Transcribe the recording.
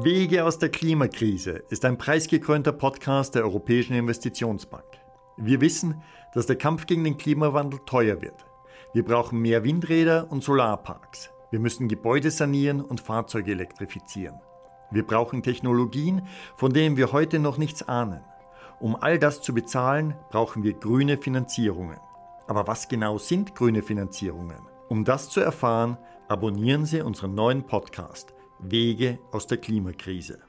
Wege aus der Klimakrise ist ein preisgekrönter Podcast der Europäischen Investitionsbank. Wir wissen, dass der Kampf gegen den Klimawandel teuer wird. Wir brauchen mehr Windräder und Solarparks. Wir müssen Gebäude sanieren und Fahrzeuge elektrifizieren. Wir brauchen Technologien, von denen wir heute noch nichts ahnen. Um all das zu bezahlen, brauchen wir grüne Finanzierungen. Aber was genau sind grüne Finanzierungen? Um das zu erfahren, abonnieren Sie unseren neuen Podcast Wege aus der Klimakrise.